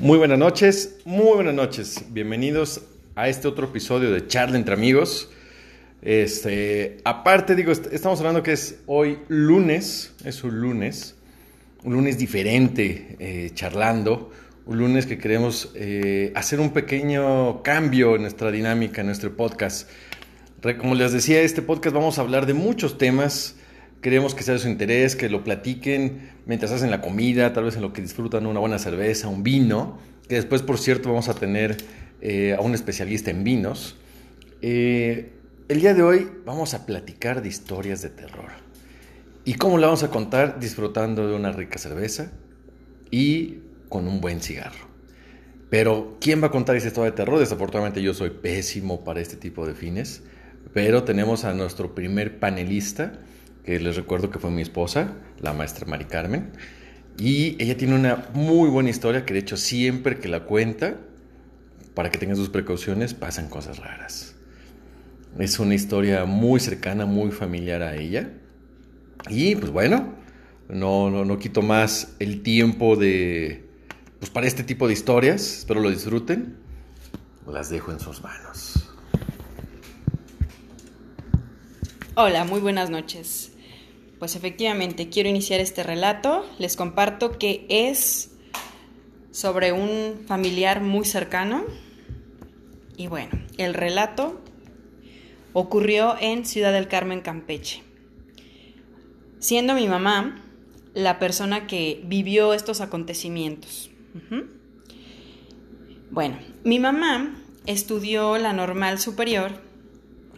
Muy buenas noches, muy buenas noches. Bienvenidos a este otro episodio de Charla entre amigos. Este, aparte, digo, estamos hablando que es hoy lunes, es un lunes, un lunes diferente, eh, charlando, un lunes que queremos eh, hacer un pequeño cambio en nuestra dinámica, en nuestro podcast. Como les decía, este podcast vamos a hablar de muchos temas. Queremos que sea de su interés, que lo platiquen mientras hacen la comida, tal vez en lo que disfrutan una buena cerveza, un vino, que después, por cierto, vamos a tener eh, a un especialista en vinos. Eh, el día de hoy vamos a platicar de historias de terror. ¿Y cómo la vamos a contar? Disfrutando de una rica cerveza y con un buen cigarro. Pero, ¿quién va a contar esa historia de terror? Desafortunadamente yo soy pésimo para este tipo de fines. Pero tenemos a nuestro primer panelista, que les recuerdo que fue mi esposa, la maestra Mari Carmen. Y ella tiene una muy buena historia que de hecho siempre que la cuenta, para que tengan sus precauciones, pasan cosas raras. Es una historia muy cercana, muy familiar a ella. Y pues bueno, no, no, no quito más el tiempo de, pues para este tipo de historias. Espero lo disfruten. Las dejo en sus manos. Hola, muy buenas noches. Pues efectivamente, quiero iniciar este relato. Les comparto que es sobre un familiar muy cercano. Y bueno, el relato ocurrió en Ciudad del Carmen, Campeche. Siendo mi mamá la persona que vivió estos acontecimientos. Bueno, mi mamá estudió la normal superior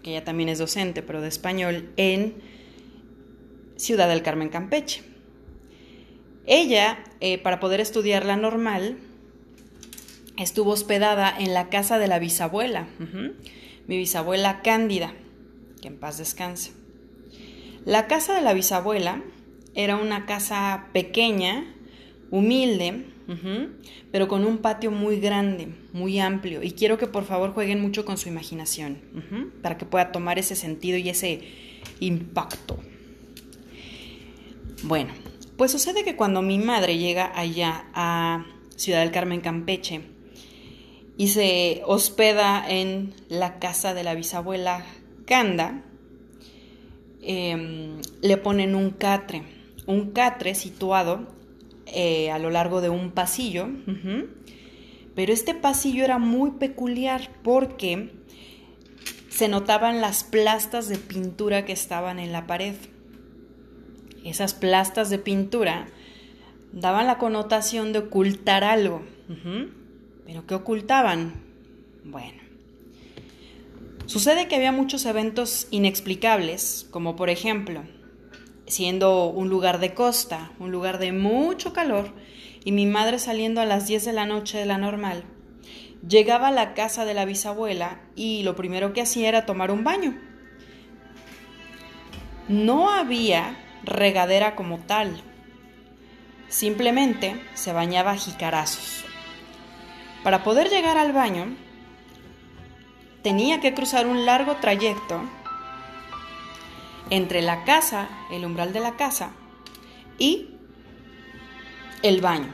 que ella también es docente, pero de español, en Ciudad del Carmen, Campeche. Ella, eh, para poder estudiar la normal, estuvo hospedada en la casa de la bisabuela, mi bisabuela Cándida, que en paz descanse. La casa de la bisabuela era una casa pequeña, humilde, pero con un patio muy grande, muy amplio. Y quiero que por favor jueguen mucho con su imaginación, para que pueda tomar ese sentido y ese impacto. Bueno, pues sucede que cuando mi madre llega allá a Ciudad del Carmen, Campeche, y se hospeda en la casa de la bisabuela Canda, em, le ponen un catre, un catre situado eh, a lo largo de un pasillo, pero este pasillo era muy peculiar porque se notaban las plastas de pintura que estaban en la pared. Esas plastas de pintura daban la connotación de ocultar algo. ¿Pero qué ocultaban? Bueno. Sucede que había muchos eventos inexplicables, como por ejemplo, siendo un lugar de costa, un lugar de mucho calor, y mi madre saliendo a las 10 de la noche de la normal, llegaba a la casa de la bisabuela y lo primero que hacía era tomar un baño. No había regadera como tal, simplemente se bañaba jicarazos. Para poder llegar al baño, tenía que cruzar un largo trayecto entre la casa, el umbral de la casa, y el baño.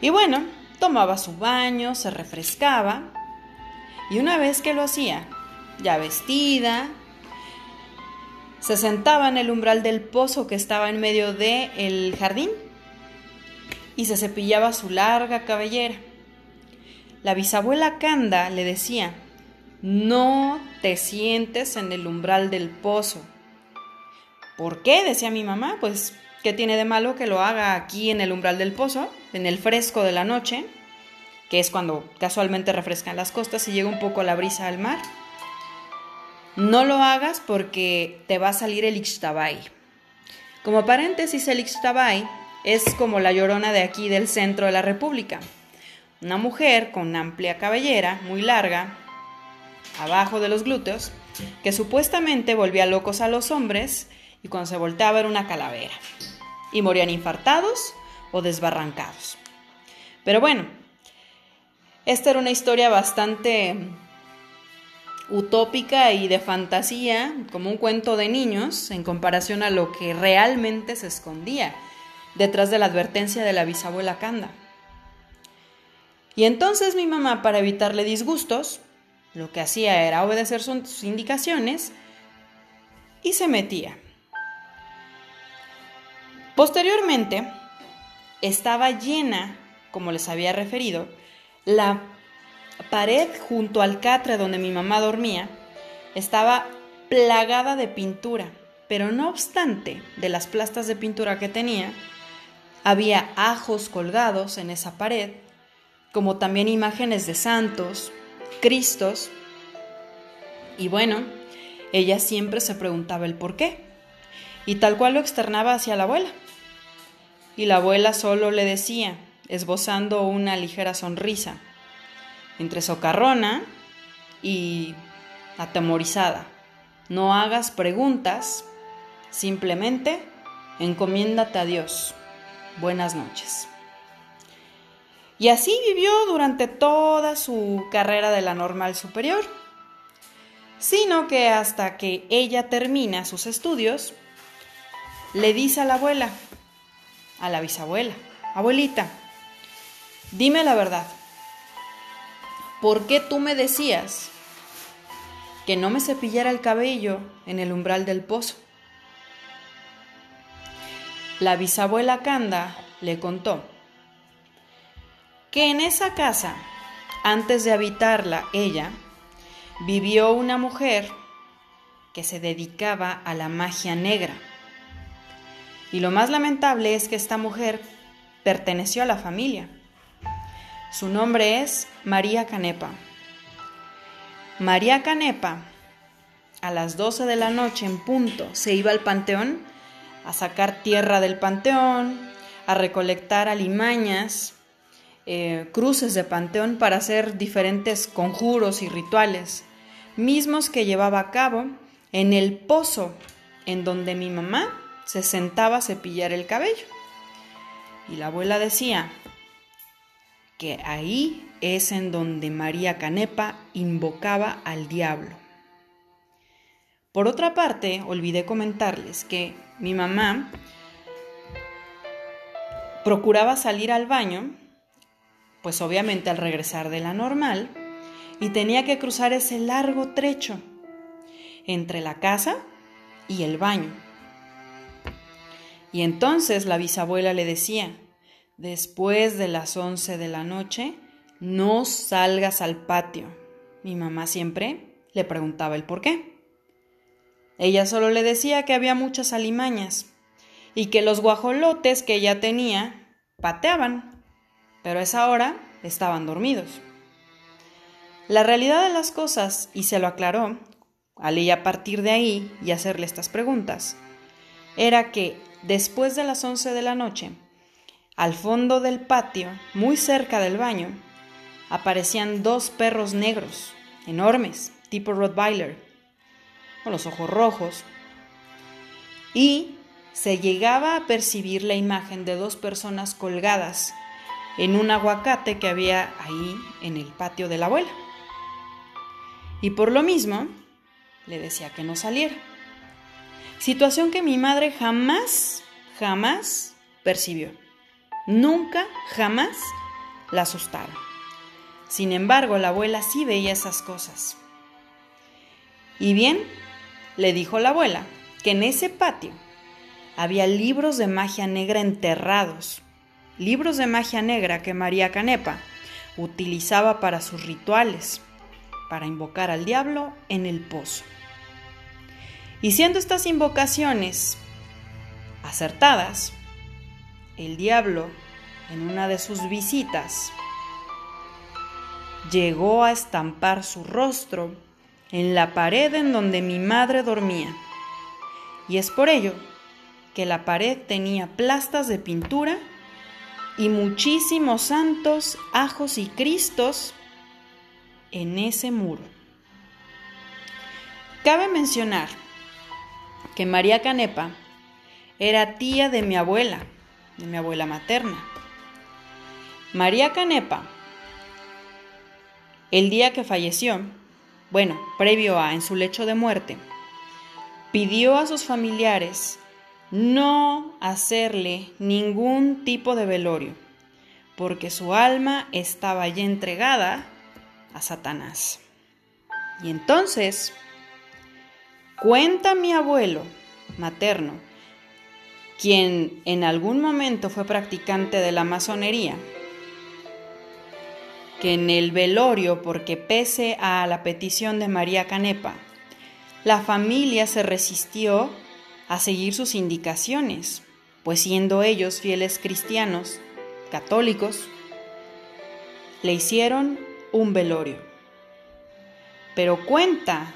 Y bueno, tomaba su baño, se refrescaba, y una vez que lo hacía, ya vestida, se sentaba en el umbral del pozo que estaba en medio del el jardín y se cepillaba su larga cabellera. La bisabuela Canda le decía, no te sientes en el umbral del pozo. ¿Por qué? decía mi mamá. Pues, ¿qué tiene de malo que lo haga aquí en el umbral del pozo, en el fresco de la noche, que es cuando casualmente refrescan las costas y llega un poco la brisa al mar? No lo hagas porque te va a salir el Ixtabay. Como paréntesis, el Ixtabay es como la llorona de aquí del centro de la República. Una mujer con amplia cabellera, muy larga, abajo de los glúteos, que supuestamente volvía locos a los hombres y cuando se volteaba era una calavera. Y morían infartados o desbarrancados. Pero bueno, esta era una historia bastante utópica y de fantasía, como un cuento de niños, en comparación a lo que realmente se escondía detrás de la advertencia de la bisabuela Canda. Y entonces mi mamá, para evitarle disgustos, lo que hacía era obedecer sus indicaciones y se metía. Posteriormente, estaba llena, como les había referido, la pared junto al catre donde mi mamá dormía, estaba plagada de pintura, pero no obstante de las plastas de pintura que tenía, había ajos colgados en esa pared, como también imágenes de santos, cristos, y bueno, ella siempre se preguntaba el por qué, y tal cual lo externaba hacia la abuela. Y la abuela solo le decía, esbozando una ligera sonrisa, entre socarrona y atemorizada. No hagas preguntas, simplemente encomiéndate a Dios. Buenas noches. Y así vivió durante toda su carrera de la normal superior, sino que hasta que ella termina sus estudios, le dice a la abuela, a la bisabuela, abuelita, dime la verdad, ¿por qué tú me decías que no me cepillara el cabello en el umbral del pozo? La bisabuela Canda le contó que en esa casa, antes de habitarla ella, vivió una mujer que se dedicaba a la magia negra. Y lo más lamentable es que esta mujer perteneció a la familia. Su nombre es María Canepa. María Canepa, a las 12 de la noche en punto, se iba al panteón a sacar tierra del panteón, a recolectar alimañas, eh, cruces de panteón para hacer diferentes conjuros y rituales, mismos que llevaba a cabo en el pozo en donde mi mamá se sentaba a cepillar el cabello. Y la abuela decía, que ahí es en donde María Canepa invocaba al diablo. Por otra parte, olvidé comentarles que mi mamá procuraba salir al baño, pues obviamente al regresar de la normal, y tenía que cruzar ese largo trecho entre la casa y el baño. Y entonces la bisabuela le decía, Después de las once de la noche, no salgas al patio. Mi mamá siempre le preguntaba el por qué. Ella solo le decía que había muchas alimañas y que los guajolotes que ella tenía pateaban, pero a esa hora estaban dormidos. La realidad de las cosas, y se lo aclaró, al ella partir de ahí y hacerle estas preguntas, era que después de las once de la noche, al fondo del patio, muy cerca del baño, aparecían dos perros negros, enormes, tipo Rottweiler, con los ojos rojos, y se llegaba a percibir la imagen de dos personas colgadas en un aguacate que había ahí en el patio de la abuela. Y por lo mismo, le decía que no saliera. Situación que mi madre jamás, jamás percibió. Nunca, jamás la asustaron. Sin embargo, la abuela sí veía esas cosas. Y bien, le dijo la abuela que en ese patio había libros de magia negra enterrados, libros de magia negra que María Canepa utilizaba para sus rituales, para invocar al diablo en el pozo. Y siendo estas invocaciones acertadas, el diablo, en una de sus visitas, llegó a estampar su rostro en la pared en donde mi madre dormía. Y es por ello que la pared tenía plastas de pintura y muchísimos santos, ajos y cristos en ese muro. Cabe mencionar que María Canepa era tía de mi abuela, de mi abuela materna. María Canepa, el día que falleció, bueno, previo a en su lecho de muerte, pidió a sus familiares no hacerle ningún tipo de velorio, porque su alma estaba ya entregada a Satanás. Y entonces, cuenta mi abuelo materno, quien en algún momento fue practicante de la masonería, que en el velorio, porque pese a la petición de María Canepa, la familia se resistió a seguir sus indicaciones, pues siendo ellos fieles cristianos, católicos, le hicieron un velorio. Pero cuenta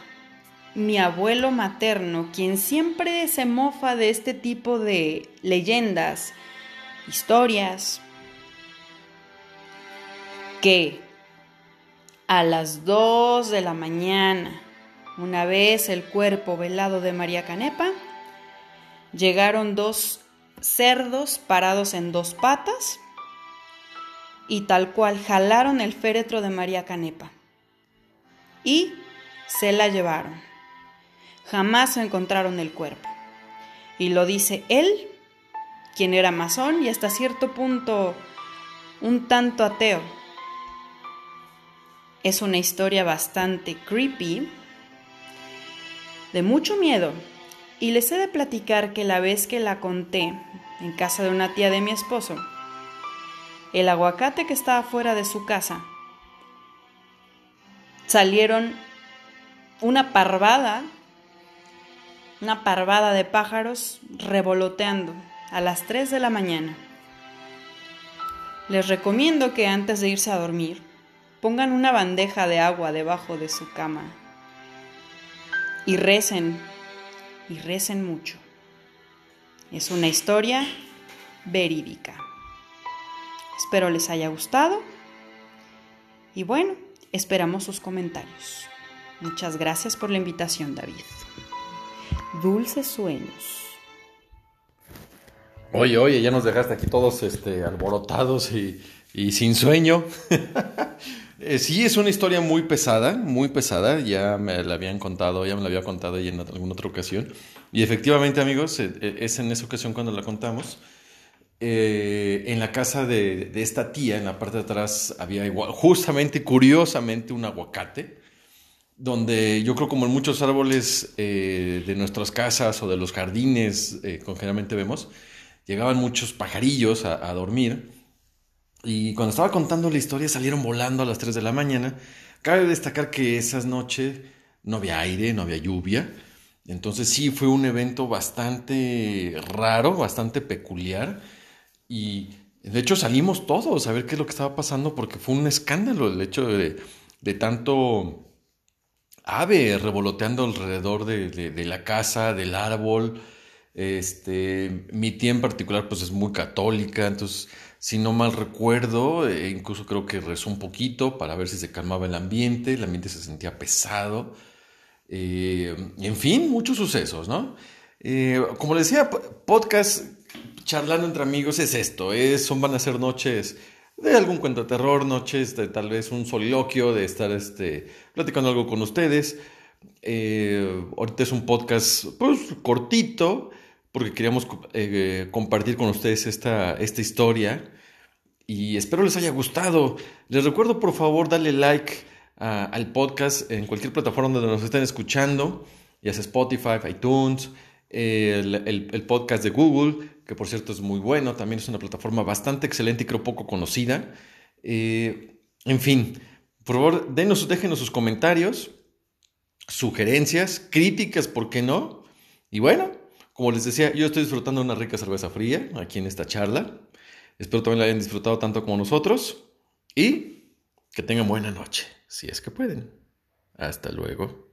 mi abuelo materno, quien siempre se mofa de este tipo de leyendas, historias, que a las 2 de la mañana, una vez el cuerpo velado de María Canepa, llegaron dos cerdos parados en dos patas y tal cual jalaron el féretro de María Canepa y se la llevaron. Jamás encontraron el cuerpo. Y lo dice él, quien era masón y hasta cierto punto un tanto ateo es una historia bastante creepy, de mucho miedo, y les he de platicar que la vez que la conté en casa de una tía de mi esposo, el aguacate que estaba fuera de su casa, salieron una parvada, una parvada de pájaros revoloteando a las 3 de la mañana. Les recomiendo que antes de irse a dormir, pongan una bandeja de agua debajo de su cama y recen, y recen mucho. Es una historia verídica. Espero les haya gustado y bueno, esperamos sus comentarios. Muchas gracias por la invitación, David. Dulces sueños. Oye, oye, ya nos dejaste aquí todos este, alborotados y, y sin sueño. Eh, sí, es una historia muy pesada, muy pesada. Ya me la habían contado, ya me la había contado ella en alguna otra ocasión. Y efectivamente, amigos, eh, eh, es en esa ocasión cuando la contamos. en la casa de, de, esta tía, en la parte de atrás, había igual, justamente, curiosamente, un aguacate. Donde yo creo, como en muchos árboles de nuestras casas o de los jardines, con generalmente vemos, llegaban muchos pajarillos a, a dormir y cuando estaba contando la historia salieron volando a las 3 de la mañana. Cabe destacar que esas noches no había aire, no había lluvia. Entonces sí fue un evento bastante raro, bastante peculiar. Y de hecho salimos todos a ver qué es lo que estaba pasando porque fue un escándalo el hecho de, de tanto ave revoloteando alrededor de, de, la casa, del árbol. Este, mi tía en particular pues es muy católica, entonces si no mal recuerdo, eh, incluso creo que rezó un poquito para ver si se calmaba el ambiente, el ambiente se sentía pesado. Eh, en fin, muchos sucesos, ¿no? Eh, como les decía, podcast charlando entre amigos es esto, es, son, van a ser noches de algún cuento de terror, noches de tal vez un soliloquio, de estar este, platicando algo con ustedes. ahorita es un podcast pues, cortito, porque queríamos compartir con ustedes esta, esta historia y espero les haya gustado. Les recuerdo por favor darle like al podcast en cualquier plataforma donde nos estén escuchando, ya sea Spotify, iTunes, el, podcast de Google, que por cierto es muy bueno, también es una plataforma bastante excelente y creo poco conocida. Eh, en fin, por favor, denos, déjenos sus comentarios, sugerencias, críticas, ¿por qué no? Y bueno, como les decía, yo estoy disfrutando una rica cerveza fría aquí en esta charla. Espero también la hayan disfrutado tanto como nosotros y que tengan buena noche, si es que pueden. Hasta luego.